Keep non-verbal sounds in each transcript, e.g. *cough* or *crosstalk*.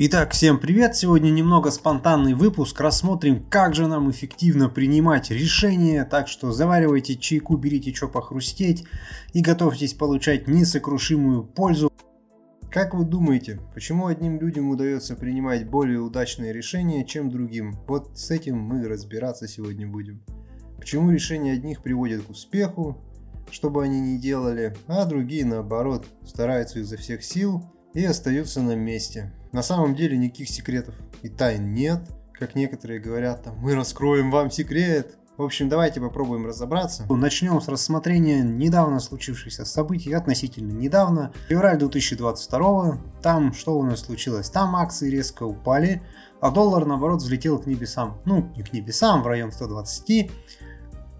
Итак, всем привет! Сегодня немного спонтанный выпуск. Рассмотрим, как же нам эффективно принимать решения. Так что заваривайте чайку, берите что похрустеть и готовьтесь получать несокрушимую пользу. Как вы думаете, почему одним людям удается принимать более удачные решения, чем другим? Вот с этим мы разбираться сегодня будем. Почему решения одних приводят к успеху, что бы они ни делали, а другие наоборот стараются изо всех сил и остаются на месте. На самом деле никаких секретов и тайн нет, как некоторые говорят, там, мы раскроем вам секрет. В общем, давайте попробуем разобраться. Начнем с рассмотрения недавно случившихся событий, относительно недавно. Февраль 2022, там что у нас случилось? Там акции резко упали, а доллар наоборот взлетел к небесам. Ну, не к небесам, в район 120.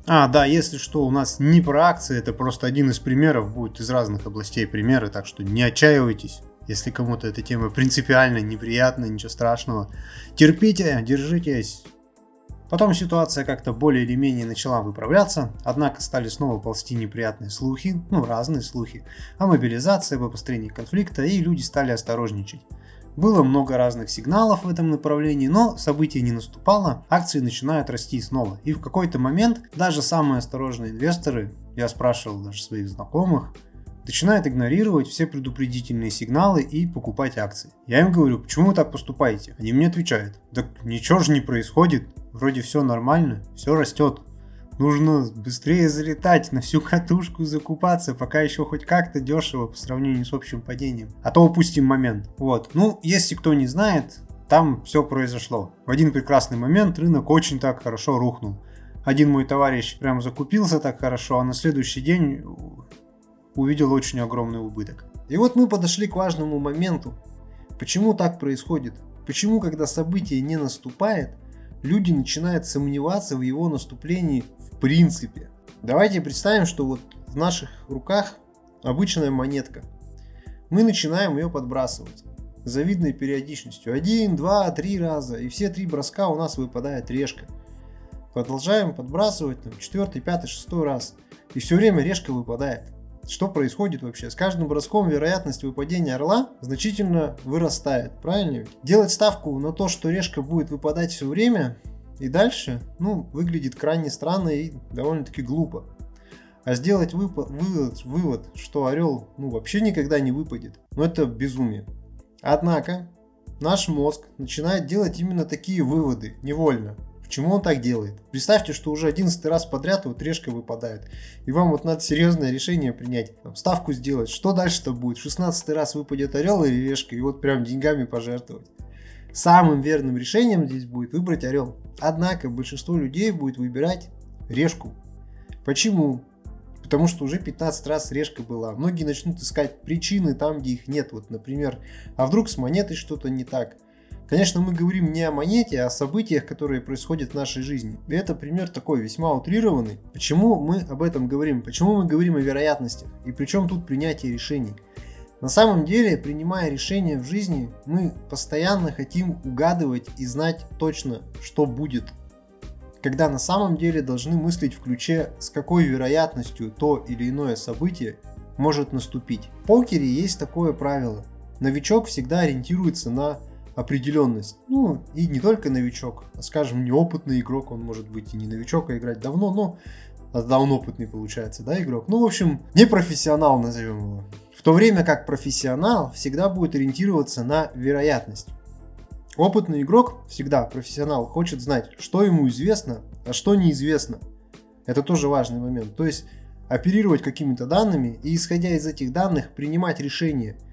А, да, если что, у нас не про акции, это просто один из примеров, будет из разных областей примеры, так что не отчаивайтесь. Если кому-то эта тема принципиально неприятна, ничего страшного. Терпите, держитесь. Потом ситуация как-то более или менее начала выправляться, однако стали снова ползти неприятные слухи, ну разные слухи, о мобилизации, об обострении конфликта, и люди стали осторожничать. Было много разных сигналов в этом направлении, но событие не наступало, акции начинают расти снова. И в какой-то момент даже самые осторожные инвесторы, я спрашивал даже своих знакомых, начинает игнорировать все предупредительные сигналы и покупать акции. Я им говорю, почему вы так поступаете? Они мне отвечают, так ничего же не происходит, вроде все нормально, все растет. Нужно быстрее залетать, на всю катушку закупаться, пока еще хоть как-то дешево по сравнению с общим падением. А то упустим момент. Вот. Ну, если кто не знает, там все произошло. В один прекрасный момент рынок очень так хорошо рухнул. Один мой товарищ прям закупился так хорошо, а на следующий день увидел очень огромный убыток. И вот мы подошли к важному моменту. Почему так происходит? Почему, когда событие не наступает, люди начинают сомневаться в его наступлении в принципе? Давайте представим, что вот в наших руках обычная монетка. Мы начинаем ее подбрасывать с завидной периодичностью. Один, два, три раза. И все три броска у нас выпадает решка. Продолжаем подбрасывать там, четвертый, пятый, шестой раз. И все время решка выпадает. Что происходит вообще? С каждым броском вероятность выпадения орла значительно вырастает, правильно ведь? Делать ставку на то, что решка будет выпадать все время и дальше, ну, выглядит крайне странно и довольно-таки глупо. А сделать выпад, вывод, вывод, что орел ну, вообще никогда не выпадет, ну это безумие. Однако, наш мозг начинает делать именно такие выводы невольно. Почему он так делает? Представьте, что уже 11 раз подряд вот решка выпадает. И вам вот надо серьезное решение принять. Там, ставку сделать. Что дальше-то будет? В 16 раз выпадет орел или решка. И вот прям деньгами пожертвовать. Самым верным решением здесь будет выбрать орел. Однако большинство людей будет выбирать решку. Почему? Потому что уже 15 раз решка была. Многие начнут искать причины там, где их нет. Вот, например, а вдруг с монетой что-то не так? Конечно, мы говорим не о монете, а о событиях, которые происходят в нашей жизни. И это пример такой весьма утрированный. Почему мы об этом говорим? Почему мы говорим о вероятностях? И причем тут принятие решений? На самом деле, принимая решения в жизни, мы постоянно хотим угадывать и знать точно, что будет. Когда на самом деле должны мыслить в ключе, с какой вероятностью то или иное событие может наступить. В покере есть такое правило. Новичок всегда ориентируется на определенность. Ну, и не только новичок, а, скажем, неопытный игрок, он может быть и не новичок, а играть давно, но тогда он опытный получается, да, игрок. Ну, в общем, не профессионал назовем его. В то время как профессионал всегда будет ориентироваться на вероятность. Опытный игрок, всегда профессионал, хочет знать, что ему известно, а что неизвестно. Это тоже важный момент. То есть оперировать какими-то данными и исходя из этих данных принимать решения –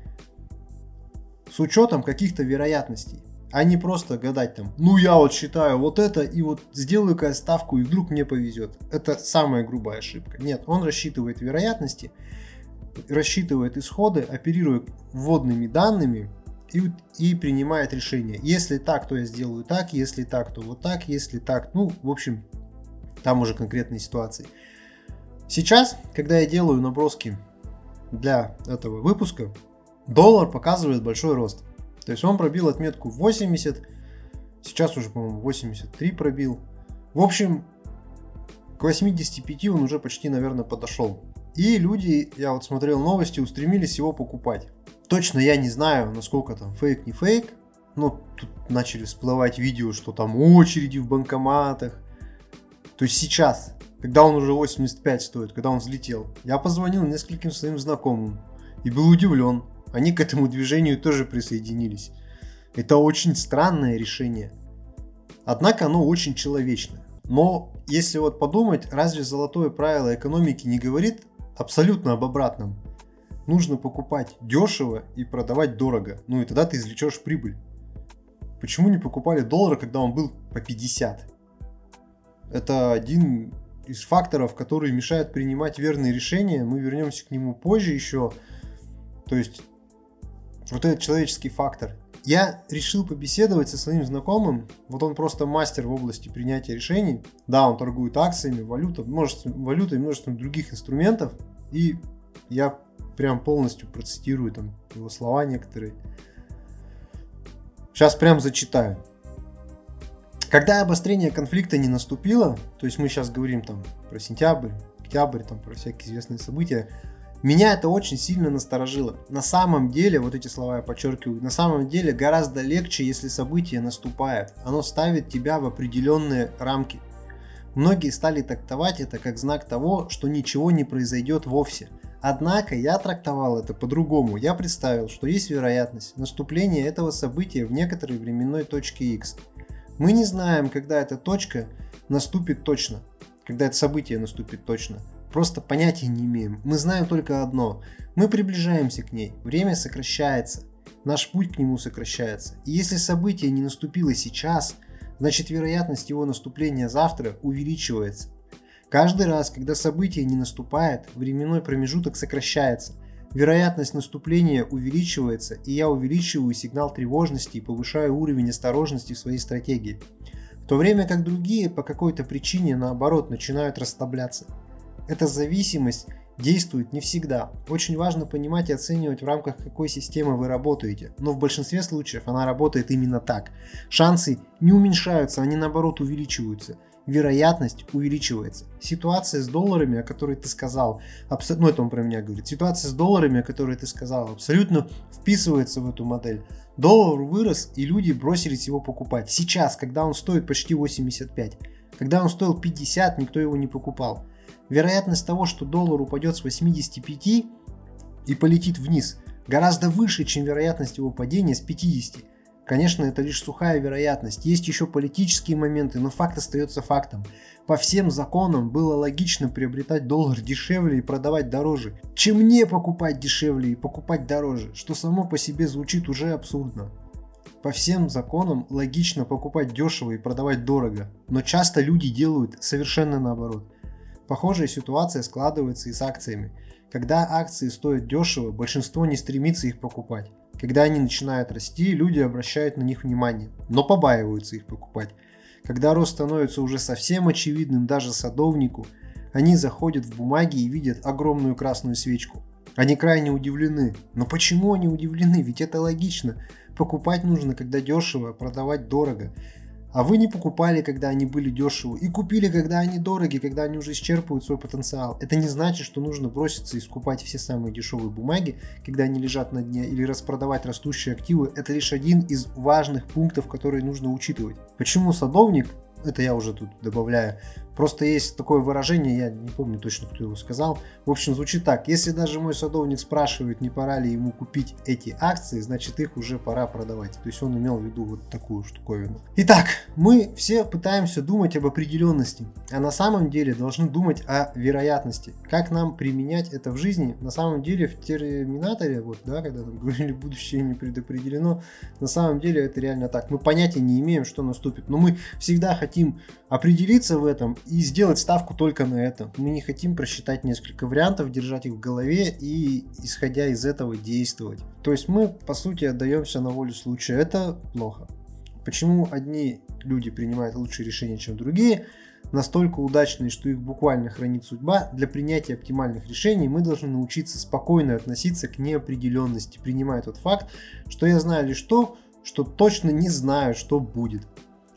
с учетом каких-то вероятностей, а не просто гадать там, ну я вот считаю вот это и вот сделаю-ка ставку и вдруг мне повезет. Это самая грубая ошибка. Нет, он рассчитывает вероятности, рассчитывает исходы, оперирует вводными данными и, и принимает решение. Если так, то я сделаю так, если так, то вот так, если так, ну, в общем, там уже конкретные ситуации. Сейчас, когда я делаю наброски для этого выпуска, доллар показывает большой рост. То есть он пробил отметку 80, сейчас уже, по-моему, 83 пробил. В общем, к 85 он уже почти, наверное, подошел. И люди, я вот смотрел новости, устремились его покупать. Точно я не знаю, насколько там фейк, не фейк. ну, тут начали всплывать видео, что там очереди в банкоматах. То есть сейчас, когда он уже 85 стоит, когда он взлетел, я позвонил нескольким своим знакомым и был удивлен. Они к этому движению тоже присоединились. Это очень странное решение. Однако оно очень человечное. Но если вот подумать, разве золотое правило экономики не говорит абсолютно об обратном? Нужно покупать дешево и продавать дорого. Ну и тогда ты извлечешь прибыль. Почему не покупали доллар, когда он был по 50? Это один из факторов, который мешает принимать верные решения. Мы вернемся к нему позже еще. То есть вот этот человеческий фактор. Я решил побеседовать со своим знакомым. Вот он просто мастер в области принятия решений. Да, он торгует акциями, валютой, множество, валютой множеством других инструментов. И я прям полностью процитирую там его слова некоторые. Сейчас прям зачитаю. Когда обострение конфликта не наступило, то есть мы сейчас говорим там про сентябрь, октябрь, там про всякие известные события, меня это очень сильно насторожило. На самом деле, вот эти слова я подчеркиваю, на самом деле гораздо легче, если событие наступает. Оно ставит тебя в определенные рамки. Многие стали трактовать это как знак того, что ничего не произойдет вовсе. Однако я трактовал это по-другому. Я представил, что есть вероятность наступления этого события в некоторой временной точке X. Мы не знаем, когда эта точка наступит точно, когда это событие наступит точно. Просто понятия не имеем. Мы знаем только одно. Мы приближаемся к ней. Время сокращается. Наш путь к нему сокращается. И если событие не наступило сейчас, значит вероятность его наступления завтра увеличивается. Каждый раз, когда событие не наступает, временной промежуток сокращается. Вероятность наступления увеличивается, и я увеличиваю сигнал тревожности и повышаю уровень осторожности в своей стратегии. В то время как другие по какой-то причине наоборот начинают расслабляться. Эта зависимость действует не всегда. Очень важно понимать и оценивать в рамках какой системы вы работаете, но в большинстве случаев она работает именно так. Шансы не уменьшаются, они наоборот увеличиваются. Вероятность увеличивается. Ситуация с долларами, о которой ты сказал, абс... ну это он про меня говорит, ситуация с долларами, о которой ты сказал, абсолютно вписывается в эту модель. Доллар вырос, и люди бросились его покупать. Сейчас, когда он стоит почти 85. Когда он стоил 50, никто его не покупал. Вероятность того, что доллар упадет с 85 и полетит вниз, гораздо выше, чем вероятность его падения с 50. Конечно, это лишь сухая вероятность. Есть еще политические моменты, но факт остается фактом. По всем законам было логично приобретать доллар дешевле и продавать дороже, чем не покупать дешевле и покупать дороже, что само по себе звучит уже абсурдно. По всем законам логично покупать дешево и продавать дорого, но часто люди делают совершенно наоборот. Похожая ситуация складывается и с акциями. Когда акции стоят дешево, большинство не стремится их покупать. Когда они начинают расти, люди обращают на них внимание, но побаиваются их покупать. Когда рост становится уже совсем очевидным даже садовнику, они заходят в бумаги и видят огромную красную свечку. Они крайне удивлены. Но почему они удивлены? Ведь это логично. Покупать нужно, когда дешево, продавать дорого. А вы не покупали, когда они были дешевы, и купили, когда они дороги, когда они уже исчерпывают свой потенциал. Это не значит, что нужно броситься и скупать все самые дешевые бумаги, когда они лежат на дне, или распродавать растущие активы. Это лишь один из важных пунктов, которые нужно учитывать. Почему садовник это я уже тут добавляю. Просто есть такое выражение, я не помню точно, кто его сказал. В общем, звучит так. Если даже мой садовник спрашивает, не пора ли ему купить эти акции, значит их уже пора продавать. То есть он имел в виду вот такую штуковину. Итак, мы все пытаемся думать об определенности, а на самом деле должны думать о вероятности. Как нам применять это в жизни? На самом деле в терминаторе, вот, да, когда там *laughs* говорили, будущее не предопределено, на самом деле это реально так. Мы понятия не имеем, что наступит, но мы всегда хотим определиться в этом и сделать ставку только на это. Мы не хотим просчитать несколько вариантов, держать их в голове и, исходя из этого, действовать. То есть мы, по сути, отдаемся на волю случая. Это плохо. Почему одни люди принимают лучшие решения, чем другие? Настолько удачные, что их буквально хранит судьба. Для принятия оптимальных решений мы должны научиться спокойно относиться к неопределенности, принимая тот факт, что я знаю лишь то, что точно не знаю, что будет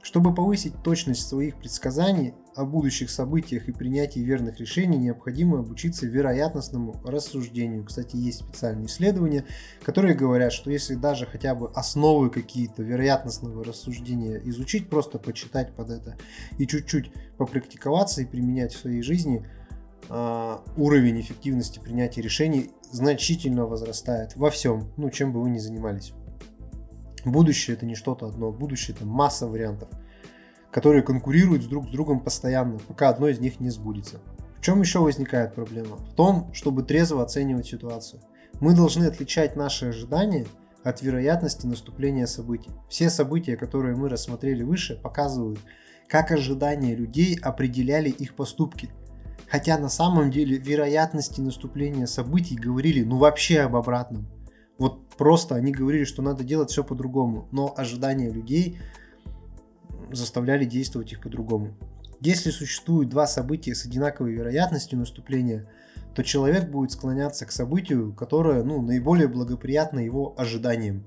Чтобы повысить точность своих предсказаний о будущих событиях и принятии верных решений, необходимо обучиться вероятностному рассуждению. Кстати, есть специальные исследования, которые говорят, что если даже хотя бы основы какие-то вероятностного рассуждения изучить, просто почитать под это и чуть-чуть попрактиковаться и применять в своей жизни, а, уровень эффективности принятия решений значительно возрастает во всем, ну, чем бы вы ни занимались. Будущее это не что-то одно, будущее это масса вариантов, которые конкурируют друг с другом постоянно, пока одно из них не сбудется. В чем еще возникает проблема? В том, чтобы трезво оценивать ситуацию. Мы должны отличать наши ожидания от вероятности наступления событий. Все события, которые мы рассмотрели выше, показывают, как ожидания людей определяли их поступки. Хотя на самом деле вероятности наступления событий говорили ну вообще об обратном. Вот просто они говорили, что надо делать все по-другому, но ожидания людей заставляли действовать их по-другому. Если существуют два события с одинаковой вероятностью наступления, то человек будет склоняться к событию, которое ну, наиболее благоприятно его ожиданиям.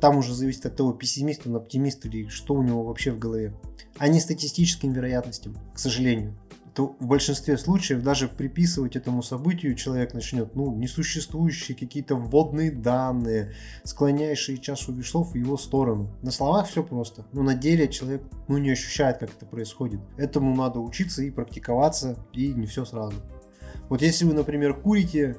Там уже зависит от того, пессимист он, оптимист или что у него вообще в голове, а не статистическим вероятностям, к сожалению то в большинстве случаев даже приписывать этому событию человек начнет, ну, несуществующие какие-то вводные данные, склоняющие чашу весов в его сторону. На словах все просто, но на деле человек, ну, не ощущает, как это происходит. Этому надо учиться и практиковаться, и не все сразу. Вот если вы, например, курите,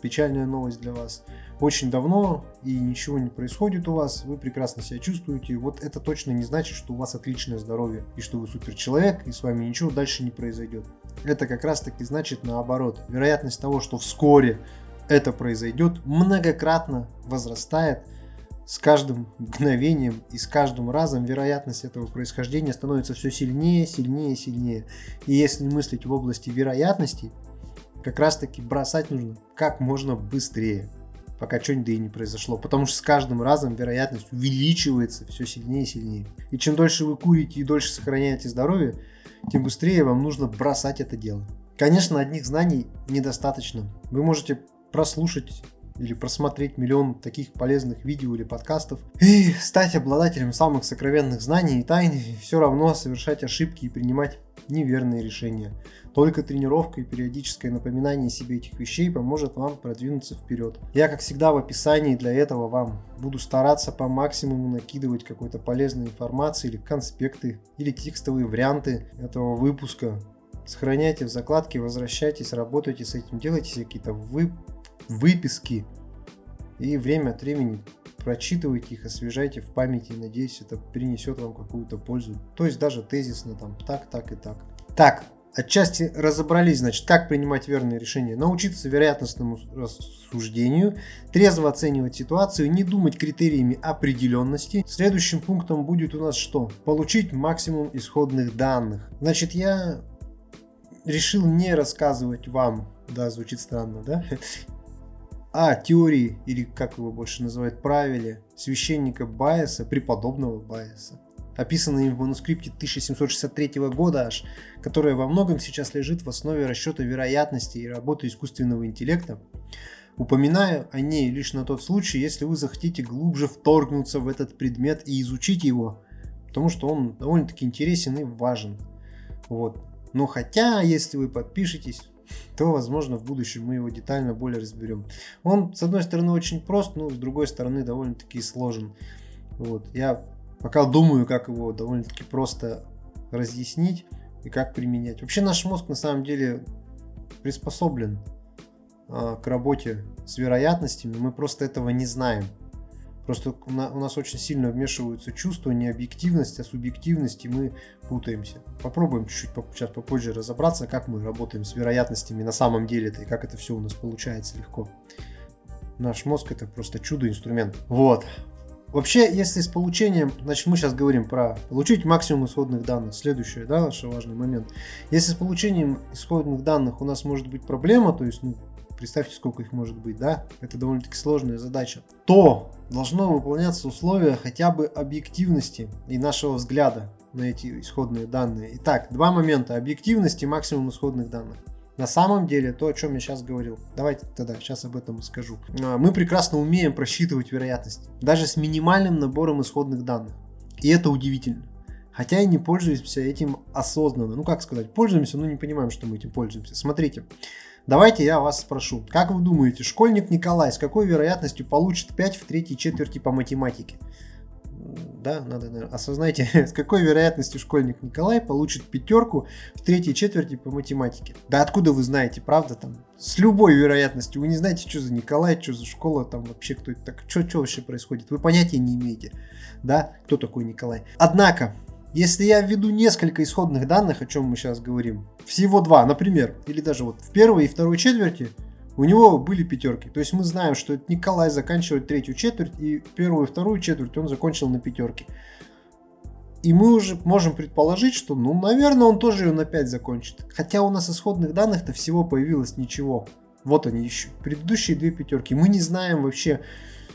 печальная новость для вас – очень давно и ничего не происходит у вас, вы прекрасно себя чувствуете, вот это точно не значит, что у вас отличное здоровье и что вы супер человек и с вами ничего дальше не произойдет. Это как раз таки значит наоборот. Вероятность того, что вскоре это произойдет, многократно возрастает с каждым мгновением и с каждым разом вероятность этого происхождения становится все сильнее, сильнее, сильнее. И если мыслить в области вероятностей, как раз таки бросать нужно как можно быстрее пока что-нибудь да и не произошло. Потому что с каждым разом вероятность увеличивается все сильнее и сильнее. И чем дольше вы курите и дольше сохраняете здоровье, тем быстрее вам нужно бросать это дело. Конечно, одних знаний недостаточно. Вы можете прослушать или просмотреть миллион таких полезных видео или подкастов и стать обладателем самых сокровенных знаний и тайн, и все равно совершать ошибки и принимать неверные решения. Только тренировка и периодическое напоминание себе этих вещей поможет вам продвинуться вперед. Я, как всегда, в описании для этого вам буду стараться по максимуму накидывать какой-то полезной информации или конспекты, или текстовые варианты этого выпуска. Сохраняйте в закладке, возвращайтесь, работайте с этим, делайте какие-то вы... выписки и время от времени прочитывайте их, освежайте в памяти, надеюсь, это принесет вам какую-то пользу. То есть даже тезисно там так, так и так. Так, Отчасти разобрались, значит, как принимать верные решения, научиться вероятностному рассуждению, трезво оценивать ситуацию, не думать критериями определенности. Следующим пунктом будет у нас что? Получить максимум исходных данных. Значит, я решил не рассказывать вам, да, звучит странно, да, о теории, или как его больше называют, правиле священника Байеса, преподобного Байеса описанные в манускрипте 1763 года аж, которая во многом сейчас лежит в основе расчета вероятности и работы искусственного интеллекта. Упоминаю о ней лишь на тот случай, если вы захотите глубже вторгнуться в этот предмет и изучить его, потому что он довольно-таки интересен и важен. Вот. Но хотя, если вы подпишетесь, то, возможно, в будущем мы его детально более разберем. Он, с одной стороны, очень прост, но с другой стороны, довольно-таки сложен. Вот. Я Пока думаю, как его довольно-таки просто разъяснить и как применять. Вообще наш мозг на самом деле приспособлен а, к работе с вероятностями, мы просто этого не знаем. Просто у нас очень сильно вмешиваются чувства, не объективность, а субъективность, и мы путаемся. Попробуем чуть-чуть сейчас попозже разобраться, как мы работаем с вероятностями на самом деле-то, и как это все у нас получается легко. Наш мозг это просто чудо-инструмент. Вот. Вообще, если с получением, значит, мы сейчас говорим про получить максимум исходных данных. Следующий, да, наш важный момент. Если с получением исходных данных у нас может быть проблема, то есть, ну, представьте, сколько их может быть, да, это довольно-таки сложная задача, то должно выполняться условие хотя бы объективности и нашего взгляда на эти исходные данные. Итак, два момента. Объективность и максимум исходных данных. На самом деле, то, о чем я сейчас говорил, давайте тогда сейчас об этом скажу. А, мы прекрасно умеем просчитывать вероятность, даже с минимальным набором исходных данных. И это удивительно. Хотя и не пользуемся этим осознанно. Ну, как сказать, пользуемся, но не понимаем, что мы этим пользуемся. Смотрите, давайте я вас спрошу. Как вы думаете, школьник Николай с какой вероятностью получит 5 в третьей четверти по математике? да, надо, наверное, осознайте, *laughs* с какой вероятностью школьник Николай получит пятерку в третьей четверти по математике. Да откуда вы знаете, правда, там, с любой вероятностью, вы не знаете, что за Николай, что за школа, там вообще кто это так, что, что вообще происходит, вы понятия не имеете, да, кто такой Николай. Однако, если я введу несколько исходных данных, о чем мы сейчас говорим, всего два, например, или даже вот в первой и второй четверти, у него были пятерки. То есть мы знаем, что Николай заканчивает третью четверть, и первую и вторую четверть он закончил на пятерке. И мы уже можем предположить, что, ну, наверное, он тоже ее на 5 закончит. Хотя у нас исходных данных-то всего появилось ничего. Вот они еще. Предыдущие две пятерки. Мы не знаем вообще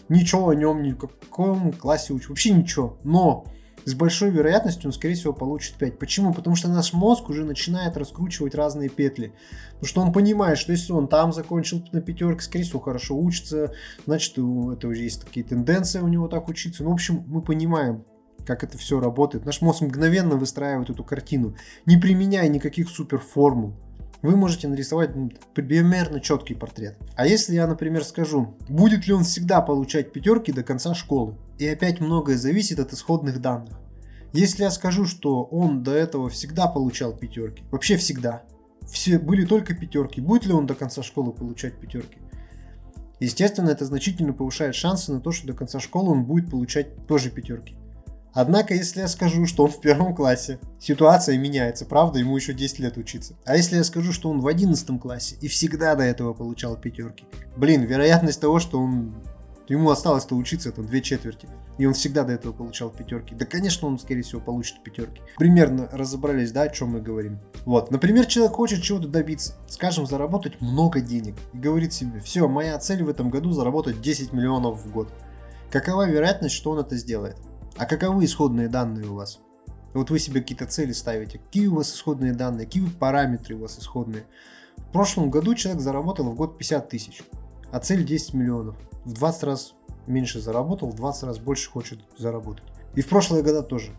ничего о нем, ни в каком классе учим. Вообще ничего. Но с большой вероятностью он, скорее всего, получит 5. Почему? Потому что наш мозг уже начинает раскручивать разные петли. Потому что он понимает, что если он там закончил на пятерке, скорее всего, хорошо учится, значит, это уже есть такие тенденции у него так учиться. Ну, в общем, мы понимаем, как это все работает. Наш мозг мгновенно выстраивает эту картину, не применяя никаких суперформул. Вы можете нарисовать ну, примерно четкий портрет. А если я, например, скажу, будет ли он всегда получать пятерки до конца школы? И опять многое зависит от исходных данных. Если я скажу, что он до этого всегда получал пятерки, вообще всегда, все были только пятерки, будет ли он до конца школы получать пятерки? Естественно, это значительно повышает шансы на то, что до конца школы он будет получать тоже пятерки. Однако, если я скажу, что он в первом классе, ситуация меняется, правда, ему еще 10 лет учиться. А если я скажу, что он в 11 классе и всегда до этого получал пятерки, блин, вероятность того, что он Ему осталось-то учиться там две четверти. И он всегда до этого получал пятерки. Да, конечно, он, скорее всего, получит пятерки. Примерно разобрались, да, о чем мы говорим. Вот, например, человек хочет чего-то добиться. Скажем, заработать много денег. И говорит себе, все, моя цель в этом году заработать 10 миллионов в год. Какова вероятность, что он это сделает? А каковы исходные данные у вас? Вот вы себе какие-то цели ставите. Какие у вас исходные данные? Какие параметры у вас исходные? В прошлом году человек заработал в год 50 тысяч, а цель 10 миллионов в 20 раз меньше заработал, в 20 раз больше хочет заработать. И в прошлые года тоже.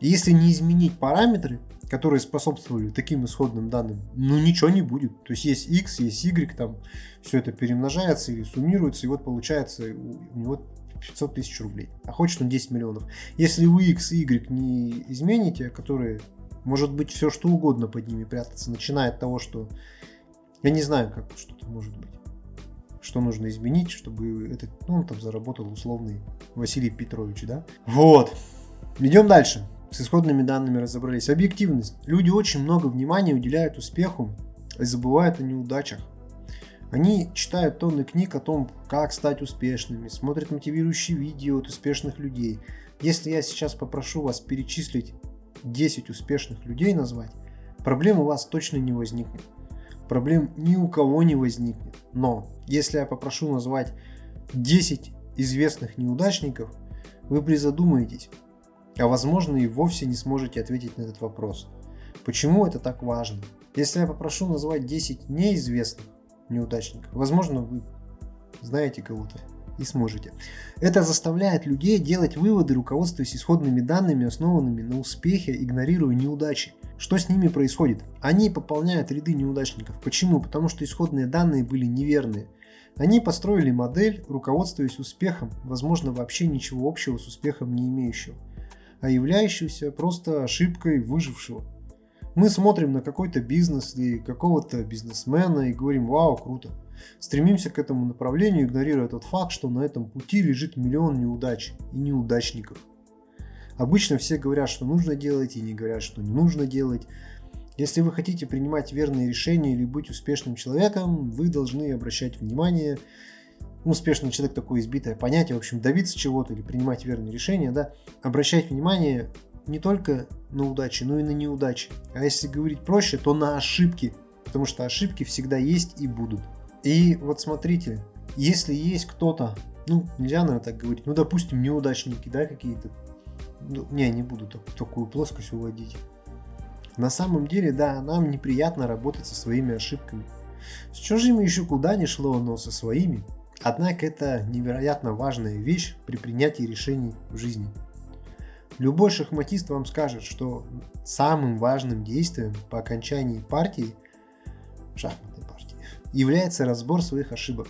Если не изменить параметры, которые способствовали таким исходным данным, ну ничего не будет. То есть есть x, есть y, там все это перемножается или суммируется, и вот получается у него 500 тысяч рублей. А хочет он 10 миллионов. Если вы x и y не измените, которые может быть все что угодно под ними прятаться, начиная от того, что я не знаю, как что-то может быть что нужно изменить, чтобы этот, ну, он там заработал условный Василий Петрович, да? Вот. Идем дальше. С исходными данными разобрались. Объективность. Люди очень много внимания уделяют успеху и забывают о неудачах. Они читают тонны книг о том, как стать успешными, смотрят мотивирующие видео от успешных людей. Если я сейчас попрошу вас перечислить 10 успешных людей назвать, проблем у вас точно не возникнет проблем ни у кого не возникнет. Но если я попрошу назвать 10 известных неудачников, вы призадумаетесь, а возможно и вовсе не сможете ответить на этот вопрос. Почему это так важно? Если я попрошу назвать 10 неизвестных неудачников, возможно вы знаете кого-то и сможете. Это заставляет людей делать выводы, руководствуясь исходными данными, основанными на успехе, игнорируя неудачи. Что с ними происходит? Они пополняют ряды неудачников. Почему? Потому что исходные данные были неверные. Они построили модель, руководствуясь успехом, возможно вообще ничего общего с успехом не имеющего, а являющегося просто ошибкой выжившего. Мы смотрим на какой-то бизнес или какого-то бизнесмена и говорим «Вау, круто!» Стремимся к этому направлению, игнорируя тот факт, что на этом пути лежит миллион неудач и неудачников. Обычно все говорят, что нужно делать, и не говорят, что не нужно делать. Если вы хотите принимать верные решения или быть успешным человеком, вы должны обращать внимание успешный человек такое избитое понятие, в общем, добиться чего-то или принимать верные решения, да, обращать внимание не только на удачи, но и на неудачи. А если говорить проще, то на ошибки, потому что ошибки всегда есть и будут. И вот смотрите, если есть кто-то, ну, нельзя, наверное, так говорить, ну, допустим, неудачники, да, какие-то, ну, не, не буду так, такую плоскость уводить. На самом деле, да, нам неприятно работать со своими ошибками. С чужими еще куда ни шло, но со своими. Однако это невероятно важная вещь при принятии решений в жизни. Любой шахматист вам скажет, что самым важным действием по окончании партии, шахматной партии, является разбор своих ошибок.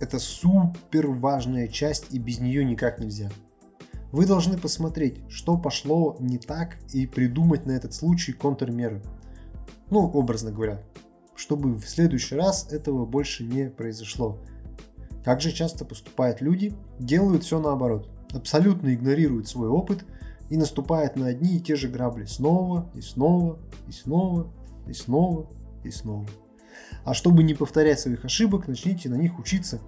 Это супер важная часть и без нее никак нельзя. Вы должны посмотреть, что пошло не так и придумать на этот случай контрмеры. Ну, образно говоря, чтобы в следующий раз этого больше не произошло. Как же часто поступают люди, делают все наоборот. Абсолютно игнорируют свой опыт и наступают на одни и те же грабли снова и снова и снова и снова и снова. А чтобы не повторять своих ошибок, начните на них учиться.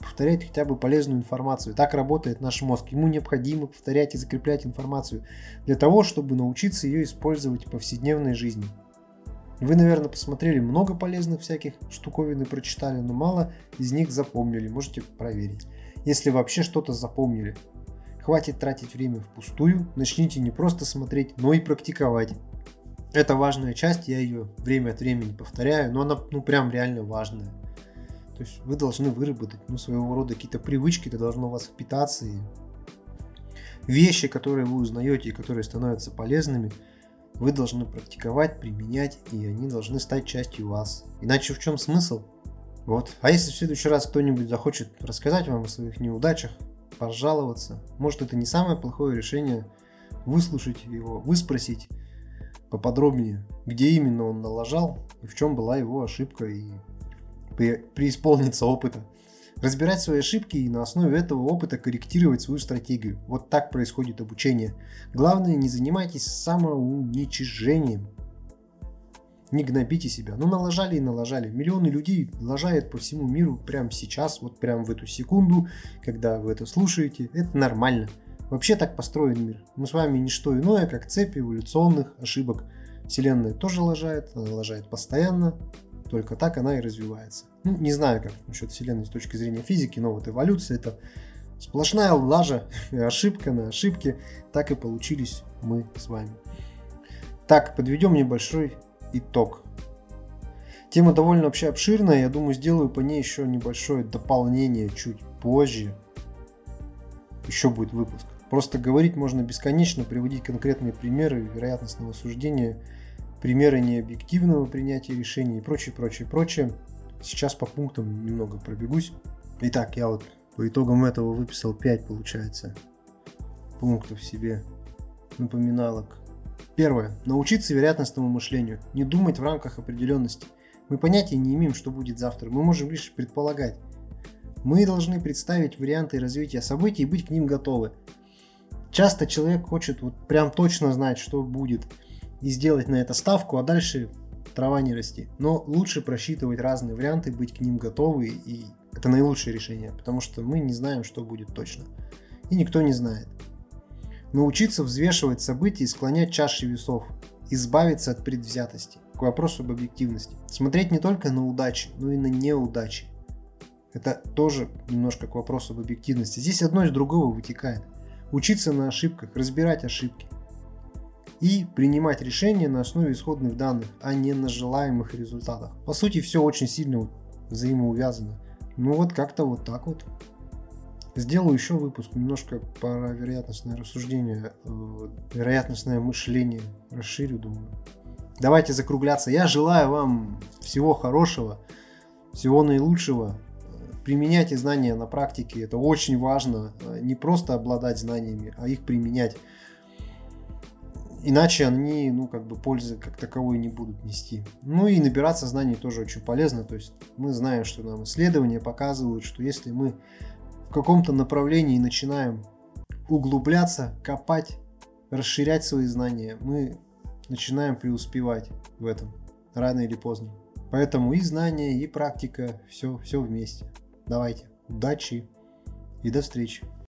Повторять хотя бы полезную информацию. Так работает наш мозг. Ему необходимо повторять и закреплять информацию для того, чтобы научиться ее использовать в повседневной жизни. Вы, наверное, посмотрели много полезных всяких штуковин и прочитали, но мало из них запомнили. Можете проверить. Если вообще что-то запомнили. Хватит тратить время впустую, начните не просто смотреть, но и практиковать. Это важная часть, я ее время от времени повторяю, но она ну прям реально важная. То есть вы должны выработать ну, своего рода какие-то привычки, это должно у вас впитаться. И вещи, которые вы узнаете и которые становятся полезными – вы должны практиковать, применять, и они должны стать частью вас. Иначе в чем смысл? Вот. А если в следующий раз кто-нибудь захочет рассказать вам о своих неудачах, пожаловаться, может это не самое плохое решение, выслушать его, выспросить поподробнее, где именно он налажал и в чем была его ошибка и преисполниться опыта разбирать свои ошибки и на основе этого опыта корректировать свою стратегию. Вот так происходит обучение. Главное, не занимайтесь самоуничижением. Не гнобите себя. Ну, налажали и налажали. Миллионы людей лажают по всему миру прямо сейчас, вот прямо в эту секунду, когда вы это слушаете. Это нормально. Вообще так построен мир. Мы с вами не что иное, как цепь эволюционных ошибок. Вселенная тоже лажает, она лажает постоянно, только так она и развивается. Ну, не знаю, как насчет Вселенной с точки зрения физики, но вот эволюция это сплошная лажа, *laughs* ошибка на ошибке. Так и получились мы с вами. Так, подведем небольшой итог. Тема довольно вообще обширная, я думаю, сделаю по ней еще небольшое дополнение чуть позже. Еще будет выпуск. Просто говорить можно бесконечно, приводить конкретные примеры вероятностного суждения – примеры необъективного принятия решений и прочее, прочее, прочее. Сейчас по пунктам немного пробегусь. Итак, я вот по итогам этого выписал 5, получается, пунктов себе напоминалок. Первое. Научиться вероятностному мышлению. Не думать в рамках определенности. Мы понятия не имеем, что будет завтра. Мы можем лишь предполагать. Мы должны представить варианты развития событий и быть к ним готовы. Часто человек хочет вот прям точно знать, что будет – и сделать на это ставку, а дальше трава не расти. Но лучше просчитывать разные варианты, быть к ним готовы, и это наилучшее решение, потому что мы не знаем, что будет точно. И никто не знает. Научиться взвешивать события и склонять чаши весов, избавиться от предвзятости. К вопросу об объективности. Смотреть не только на удачи, но и на неудачи. Это тоже немножко к вопросу об объективности. Здесь одно из другого вытекает. Учиться на ошибках, разбирать ошибки – и принимать решения на основе исходных данных, а не на желаемых результатах. По сути, все очень сильно взаимоувязано. Ну вот как-то вот так вот. Сделаю еще выпуск немножко про вероятностное рассуждение, э, вероятностное мышление. Расширю, думаю. Давайте закругляться. Я желаю вам всего хорошего, всего наилучшего. Применяйте знания на практике. Это очень важно. Не просто обладать знаниями, а их применять иначе они, ну, как бы пользы как таковой не будут нести. Ну и набираться знаний тоже очень полезно. То есть мы знаем, что нам исследования показывают, что если мы в каком-то направлении начинаем углубляться, копать, расширять свои знания, мы начинаем преуспевать в этом рано или поздно. Поэтому и знания, и практика, все, все вместе. Давайте, удачи и до встречи.